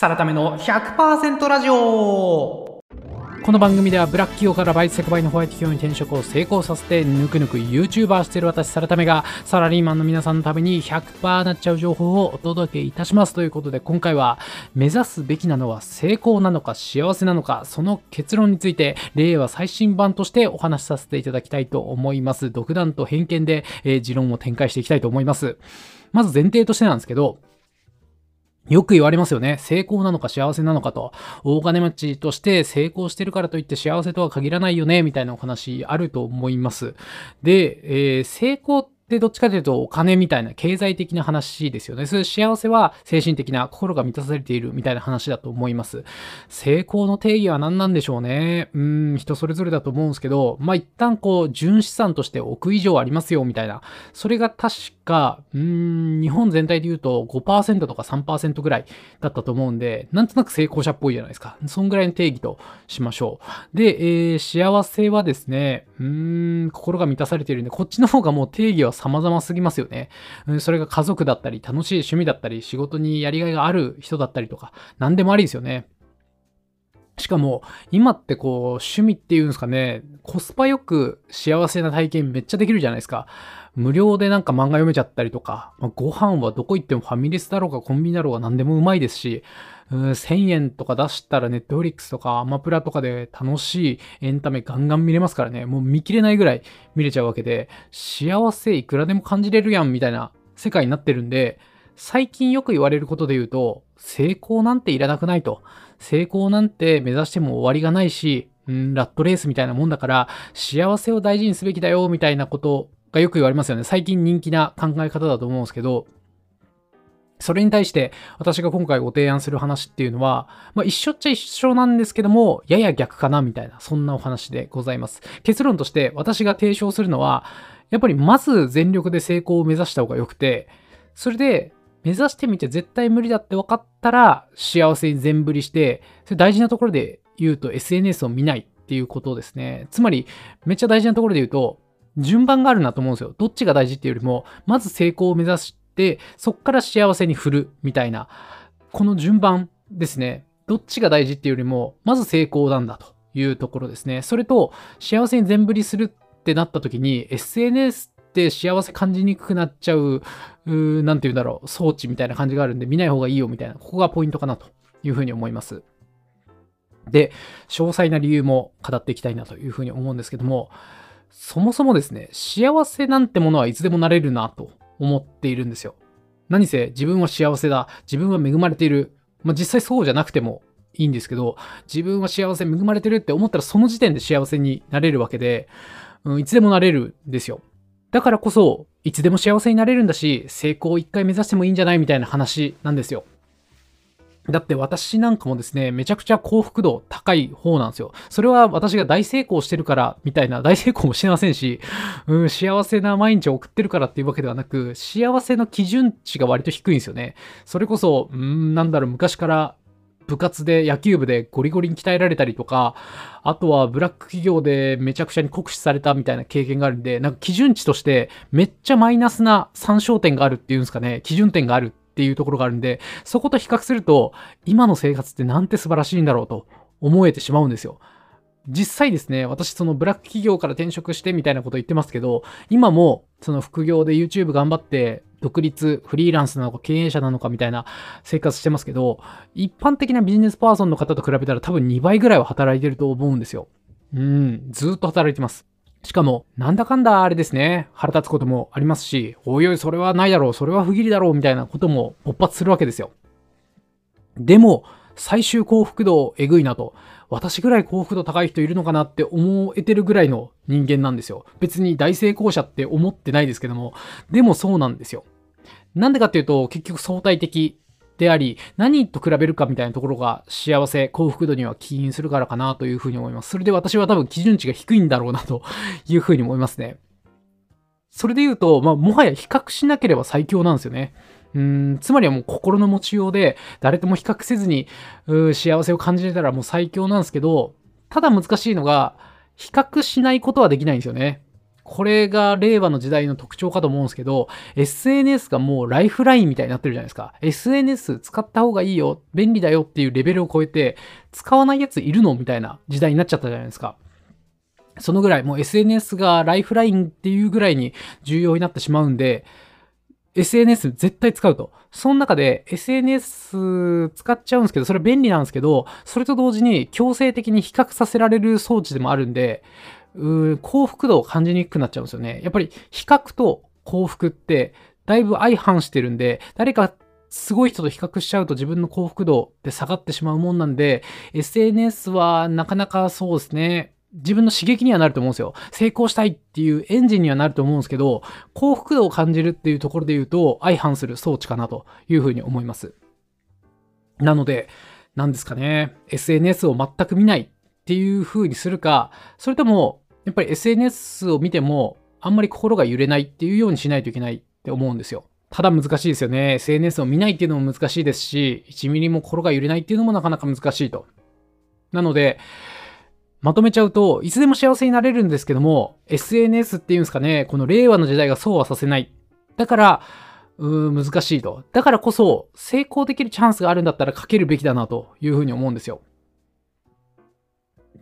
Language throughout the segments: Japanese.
サラタメの100%ラジオ。この番組ではブラック企業からバイトセクバイのホワイト企業に転職を成功させてぬくぬく YouTuber してる私サラタメがサラリーマンの皆さんのために100%なっちゃう情報をお届けいたします。ということで今回は目指すべきなのは成功なのか幸せなのかその結論について令和最新版としてお話しさせていただきたいと思います。独断と偏見で、えー持論を展開していきたいと思います。まず前提としてなんですけどよく言われますよね。成功なのか幸せなのかと。大金持ちとして成功してるからといって幸せとは限らないよね、みたいなお話あると思います。で、えー成功ってでどっちかというとお金みたいな経済的な話ですよね。そういう幸せは精神的な心が満たされているみたいな話だと思います。成功の定義は何なんでしょうね。うん、人それぞれだと思うんですけど、まあ、一旦こう、純資産として億以上ありますよ、みたいな。それが確か、うーん、日本全体で言うと5%とか3%ぐらいだったと思うんで、なんとなく成功者っぽいじゃないですか。そんぐらいの定義としましょう。で、えー幸せはですね、うん、心が満たされているんで、こっちの方がもう定義は様々すぎますよね。うんそれが家族だったり、楽しい趣味だったり、仕事にやりがいがある人だったりとか、何でもありですよね。しかも、今ってこう、趣味っていうんですかね、コスパよく幸せな体験めっちゃできるじゃないですか。無料でなんか漫画読めちゃったりとか、まあご飯はどこ行ってもファミレスだろうがコンビニだろうが何でもうまいですし、うん1000円とか出したらネットフリックスとかアマプラとかで楽しいエンタメガンガン見れますからね、もう見切れないぐらい見れちゃうわけで、幸せいくらでも感じれるやんみたいな世界になってるんで、最近よく言われることで言うと、成功なんていらなくないと。成功なんて目指しても終わりがないし、うん、ラットレースみたいなもんだから、幸せを大事にすべきだよ、みたいなことがよく言われますよね。最近人気な考え方だと思うんですけど、それに対して私が今回ご提案する話っていうのは、まあ一緒っちゃ一緒なんですけども、やや逆かなみたいな、そんなお話でございます。結論として私が提唱するのは、やっぱりまず全力で成功を目指した方が良くて、それで目指してみて絶対無理だって分かったら幸せに全振りして、それ大事なところで言うと SNS を見ないっていうことですね。つまりめっちゃ大事なところで言うと、順番があるなと思うんですよ。どっちが大事っていうよりも、まず成功を目指し、そっから幸せに振るみたいな、この順番ですね。どっちが大事っていうよりも、まず成功なんだというところですね。それと、幸せに全振りするってなった時に、SNS って幸せ感じにくくなっちゃう、うーなんて言うんだろう、装置みたいな感じがあるんで、見ない方がいいよみたいな、ここがポイントかなというふうに思います。で、詳細な理由も語っていきたいなというふうに思うんですけども、そもそもですね、幸せなんてものはいつでもなれるなと思っているんですよ。何せ自分は幸せだ、自分は恵まれている。まあ、実際そうじゃなくてもいいんですけど、自分は幸せ、恵まれてるって思ったらその時点で幸せになれるわけで、うん、いつでもなれるんですよ。だからこそ、いつでも幸せになれるんだし、成功を一回目指してもいいんじゃないみたいな話なんですよ。だって私なんかもですね、めちゃくちゃ幸福度高い方なんですよ。それは私が大成功してるからみたいな、大成功もしてませんし、うん、幸せな毎日を送ってるからっていうわけではなく、幸せの基準値が割と低いんですよね。それこそ、うん、なんだろう、昔から部活で野球部でゴリゴリに鍛えられたりとか、あとはブラック企業でめちゃくちゃに酷使されたみたいな経験があるんで、なんか基準値としてめっちゃマイナスな参照点があるっていうんですかね、基準点があるっていうところがあるんで、そこと比較すると、今の生活ってなんて素晴らしいんだろうと思えてしまうんですよ。実際ですね、私そのブラック企業から転職してみたいなこと言ってますけど、今もその副業で YouTube 頑張って独立、フリーランスなのか経営者なのかみたいな生活してますけど、一般的なビジネスパーソンの方と比べたら多分2倍ぐらいは働いてると思うんですよ。うん、ずっと働いてます。しかも、なんだかんだあれですね、腹立つこともありますし、おいおい、それはないだろう、それは不義理だろう、みたいなことも勃発するわけですよ。でも、最終幸福度えぐいなと、私ぐらい幸福度高い人いるのかなって思えてるぐらいの人間なんですよ。別に大成功者って思ってないですけども、でもそうなんですよ。なんでかっていうと、結局相対的であり、何と比べるかみたいなところが幸せ、幸福度には起因するからかなというふうに思います。それで私は多分基準値が低いんだろうなというふうに思いますね。それで言うと、まあ、もはや比較しなければ最強なんですよね。うんつまりはもう心の持ちようで、誰とも比較せずに幸せを感じれたらもう最強なんですけど、ただ難しいのが、比較しないことはできないんですよね。これが令和の時代の特徴かと思うんですけど、SNS がもうライフラインみたいになってるじゃないですか。SNS 使った方がいいよ、便利だよっていうレベルを超えて、使わないやついるのみたいな時代になっちゃったじゃないですか。そのぐらい、もう SNS がライフラインっていうぐらいに重要になってしまうんで、SNS 絶対使うと。その中で SNS 使っちゃうんですけど、それ便利なんですけど、それと同時に強制的に比較させられる装置でもあるんで、う幸福度を感じにくくなっちゃうんですよね。やっぱり比較と幸福ってだいぶ相反してるんで、誰かすごい人と比較しちゃうと自分の幸福度って下がってしまうもんなんで、SNS はなかなかそうですね、自分の刺激にはなると思うんですよ。成功したいっていうエンジンにはなると思うんですけど、幸福度を感じるっていうところで言うと、相反する装置かなというふうに思います。なので、何ですかね、SNS を全く見ないっていう風にするか、それとも、やっぱり SNS を見ても、あんまり心が揺れないっていうようにしないといけないって思うんですよ。ただ難しいですよね。SNS を見ないっていうのも難しいですし、1ミリも心が揺れないっていうのもなかなか難しいと。なので、まとめちゃうと、いつでも幸せになれるんですけども、SNS っていうんですかね、この令和の時代がそうはさせない。だから、うー難しいと。だからこそ、成功できるチャンスがあるんだったらかけるべきだなというふうに思うんですよ。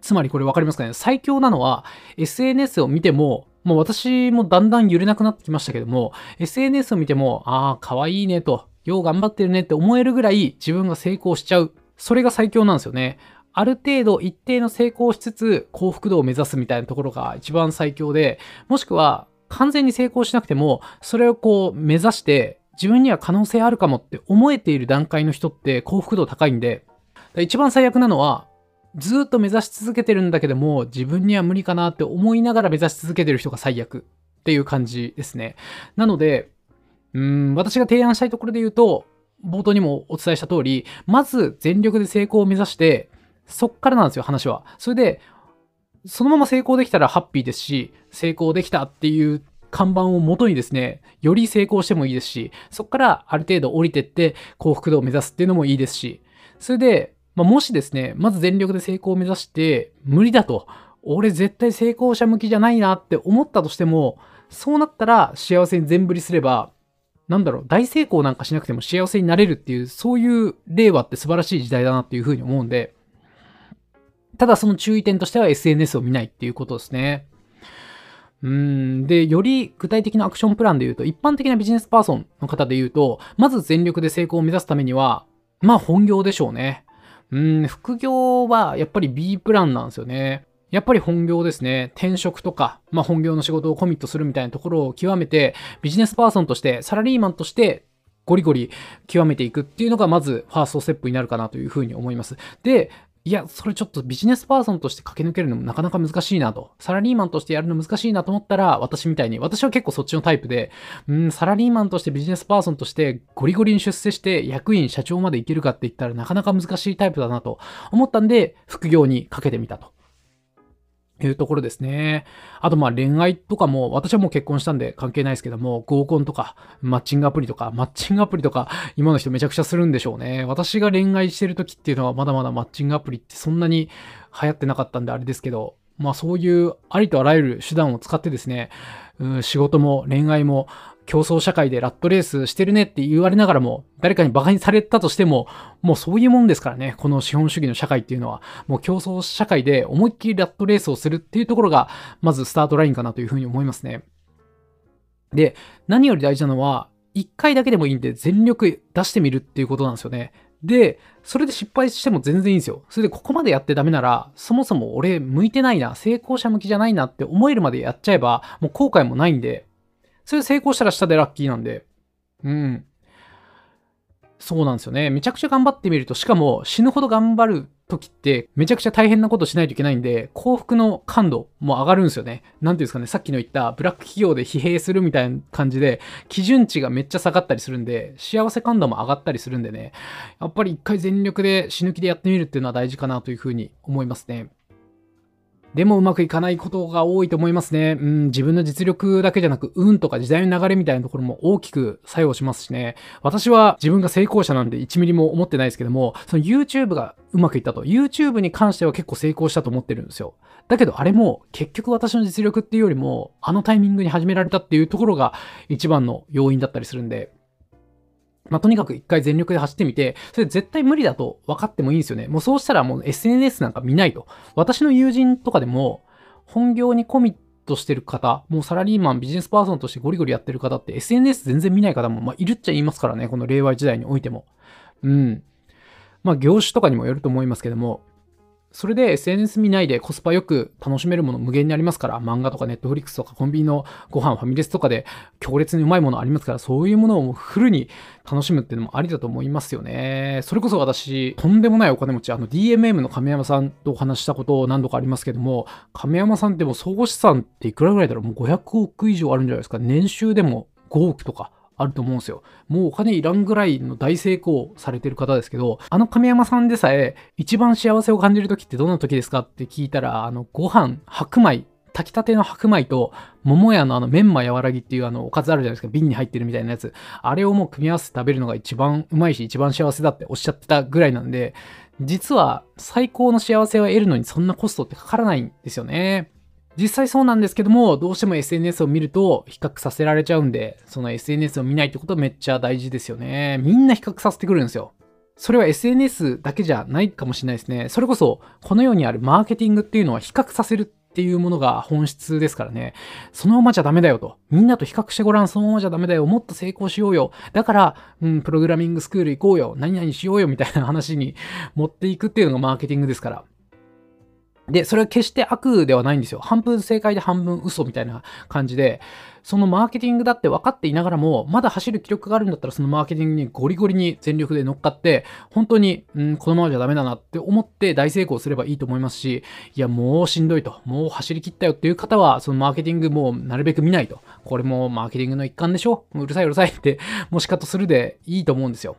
つまりこれ分かりますかね？最強なのは、SNS を見ても、もう私もだんだん揺れなくなってきましたけども、SNS を見ても、ああ、かわいいねと、よう頑張ってるねって思えるぐらい自分が成功しちゃう。それが最強なんですよね。ある程度一定の成功しつつ幸福度を目指すみたいなところが一番最強で、もしくは完全に成功しなくても、それをこう目指して自分には可能性あるかもって思えている段階の人って幸福度高いんで、一番最悪なのは、ずっと目指し続けてるんだけども、自分には無理かなって思いながら目指し続けてる人が最悪っていう感じですね。なので、うん、私が提案したいところで言うと、冒頭にもお伝えした通り、まず全力で成功を目指して、そっからなんですよ、話は。それで、そのまま成功できたらハッピーですし、成功できたっていう看板を元にですね、より成功してもいいですし、そこからある程度降りてって幸福度を目指すっていうのもいいですし、それで、まあ、もしですね、まず全力で成功を目指して、無理だと、俺絶対成功者向きじゃないなって思ったとしても、そうなったら幸せに全振りすれば、なんだろう、大成功なんかしなくても幸せになれるっていう、そういう令和って素晴らしい時代だなっていうふうに思うんで、ただその注意点としては SNS を見ないっていうことですね。うん。で、より具体的なアクションプランで言うと、一般的なビジネスパーソンの方で言うと、まず全力で成功を目指すためには、まあ本業でしょうね。うん、副業はやっぱり B プランなんですよね。やっぱり本業ですね。転職とか、まあ本業の仕事をコミットするみたいなところを極めて、ビジネスパーソンとして、サラリーマンとしてゴリゴリ極めていくっていうのがまずファーストステップになるかなというふうに思います。で、いや、それちょっとビジネスパーソンとして駆け抜けるのもなかなか難しいなと。サラリーマンとしてやるの難しいなと思ったら、私みたいに、私は結構そっちのタイプで、うん、サラリーマンとしてビジネスパーソンとしてゴリゴリに出世して役員、社長までいけるかって言ったらなかなか難しいタイプだなと思ったんで、副業にかけてみたと。いうところですね。あとまあ恋愛とかも、私はもう結婚したんで関係ないですけども、合コンとか、マッチングアプリとか、マッチングアプリとか、今の人めちゃくちゃするんでしょうね。私が恋愛してる時っていうのはまだまだマッチングアプリってそんなに流行ってなかったんであれですけど、まあそういうありとあらゆる手段を使ってですね、うん、仕事も恋愛も競争社会でラットレースしてるねって言われながらも、誰かに馬鹿にされたとしても、もうそういうもんですからね、この資本主義の社会っていうのは、もう競争社会で思いっきりラットレースをするっていうところが、まずスタートラインかなというふうに思いますね。で、何より大事なのは、一回だけでもいいんで全力出してみるっていうことなんですよね。で、それで失敗しても全然いいんですよ。それでここまでやってダメなら、そもそも俺向いてないな、成功者向きじゃないなって思えるまでやっちゃえば、もう後悔もないんで、それ成功したら下でラッキーなんで。うん。そうなんですよね。めちゃくちゃ頑張ってみると、しかも死ぬほど頑張る時ってめちゃくちゃ大変なことしないといけないんで、幸福の感度も上がるんですよね。なんていうんですかね、さっきの言ったブラック企業で疲弊するみたいな感じで、基準値がめっちゃ下がったりするんで、幸せ感度も上がったりするんでね、やっぱり一回全力で死ぬ気でやってみるっていうのは大事かなというふうに思いますね。でもうまくいかないことが多いと思いますね。うん、自分の実力だけじゃなく、運とか時代の流れみたいなところも大きく作用しますしね。私は自分が成功者なんで1ミリも思ってないですけども、その YouTube がうまくいったと。YouTube に関しては結構成功したと思ってるんですよ。だけどあれも結局私の実力っていうよりも、あのタイミングに始められたっていうところが一番の要因だったりするんで、まあ、とにかく一回全力で走ってみて、それ絶対無理だと分かってもいいんですよね。もうそうしたらもう SNS なんか見ないと。私の友人とかでも、本業にコミットしてる方、もうサラリーマン、ビジネスパーソンとしてゴリゴリやってる方って SNS 全然見ない方も、まあ、いるっちゃいますからね。この令和時代においても。うん。まあ、業種とかにもよると思いますけども、それで SNS 見ないでコスパよく楽しめるもの無限にありますから、漫画とかネットフリックスとかコンビニのご飯、ファミレスとかで強烈にうまいものありますから、そういうものをフルに楽しむっていうのもありだと思いますよね。それこそ私、とんでもないお金持ち、あの DMM の亀山さんとお話したことを何度かありますけども、亀山さんってもう総合資産っていくらぐらいだろう？もう500億以上あるんじゃないですか？年収でも5億とか。あると思うんですよ。もうお金いらんぐらいの大成功されてる方ですけど、あの亀山さんでさえ一番幸せを感じる時ってどんな時ですかって聞いたら、あのご飯、白米、炊きたての白米と桃屋のあのメンマ和らぎっていうあのおかずあるじゃないですか。瓶に入ってるみたいなやつ。あれをもう組み合わせて食べるのが一番うまいし一番幸せだっておっしゃってたぐらいなんで、実は最高の幸せを得るのにそんなコストってかからないんですよね。実際そうなんですけども、どうしても SNS を見ると比較させられちゃうんで、その SNS を見ないってことめっちゃ大事ですよね。みんな比較させてくるんですよ。それは SNS だけじゃないかもしれないですね。それこそ、この世にあるマーケティングっていうのは比較させるっていうものが本質ですからね。そのままじゃダメだよと。みんなと比較してごらん。そのままじゃダメだよ。もっと成功しようよ。だから、うん、プログラミングスクール行こうよ。何々しようよ。みたいな話に持っていくっていうのがマーケティングですから。で、それは決して悪ではないんですよ。半分正解で半分嘘みたいな感じで、そのマーケティングだって分かっていながらも、まだ走る気力があるんだったら、そのマーケティングにゴリゴリに全力で乗っかって、本当に、うん、このままじゃダメだなって思って大成功すればいいと思いますし、いや、もうしんどいと、もう走り切ったよっていう方は、そのマーケティングもうなるべく見ないと。これもマーケティングの一環でしょうるさいうるさいって、もしかとするでいいと思うんですよ。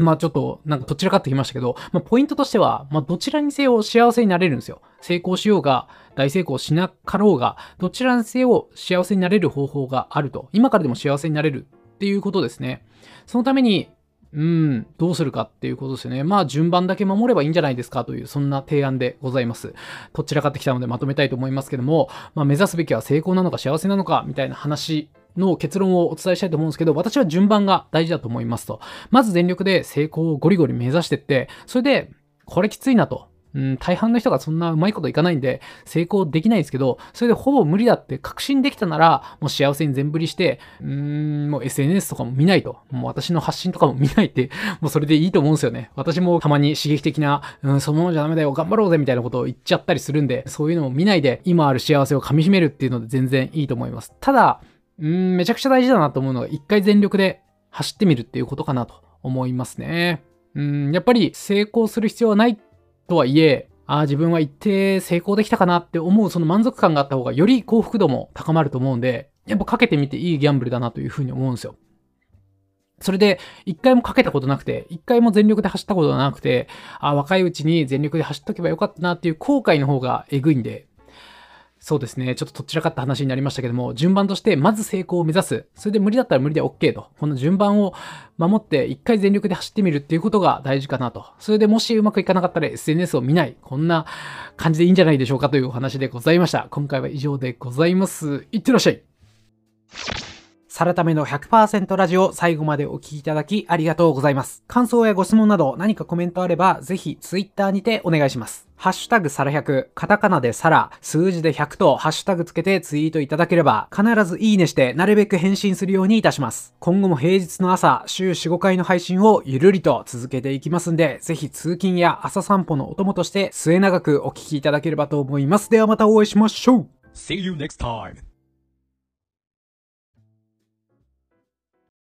まあちょっとなんかどちらかってきましたけど、まあポイントとしては、まあどちらにせよ幸せになれるんですよ。成功しようが、大成功しなかろうが、どちらにせよ幸せになれる方法があると。今からでも幸せになれるっていうことですね。そのために、うん、どうするかっていうことですよね。まあ順番だけ守ればいいんじゃないですかという、そんな提案でございます。どちらかってきたのでまとめたいと思いますけども、まあ目指すべきは成功なのか幸せなのかみたいな話の結論をお伝えしたいと思うんですけど、私は順番が大事だと思いますと。まず全力で成功をゴリゴリ目指してって、それで、これきついなと。うん、大半の人がそんなうまいこといかないんで、成功できないですけど、それでほぼ無理だって確信できたなら、もう幸せに全振りして、うーん、もう SNS とかも見ないと。もう私の発信とかも見ないって、もうそれでいいと思うんですよね。私もたまに刺激的な、うん、そのままじゃダメだよ、頑張ろうぜみたいなことを言っちゃったりするんで、そういうのも見ないで、今ある幸せを噛み締めるっていうので全然いいと思います。ただ、うん、めちゃくちゃ大事だなと思うのが、一回全力で走ってみるっていうことかなと思いますね。うん、やっぱり成功する必要はないとはいえ、ああ、自分は一定成功できたかなって思うその満足感があった方がより幸福度も高まると思うんで、やっぱかけてみていいギャンブルだなというふうに思うんですよ。それで、一回もかけたことなくて、一回も全力で走ったことがなくて、あ若いうちに全力で走っとけばよかったなっていう後悔の方がえぐいんで、そうですね。ちょっととっちらかった話になりましたけども、順番として、まず成功を目指す。それで無理だったら無理で OK と。この順番を守って、一回全力で走ってみるっていうことが大事かなと。それでもしうまくいかなかったら SNS を見ない。こんな感じでいいんじゃないでしょうかというお話でございました。今回は以上でございます。いってらっしゃい。サラタメの100%ラジオ最後までお聴きいただきありがとうございます。感想やご質問など何かコメントあればぜひ Twitter にてお願いします。ハッシュタグサラ100、カタカナでサラ、数字で100とハッシュタグつけてツイートいただければ必ずいいねしてなるべく返信するようにいたします。今後も平日の朝、週4、5回の配信をゆるりと続けていきますんで、ぜひ通勤や朝散歩のお供として末永くお聴きいただければと思います。ではまたお会いしましょう See you next time!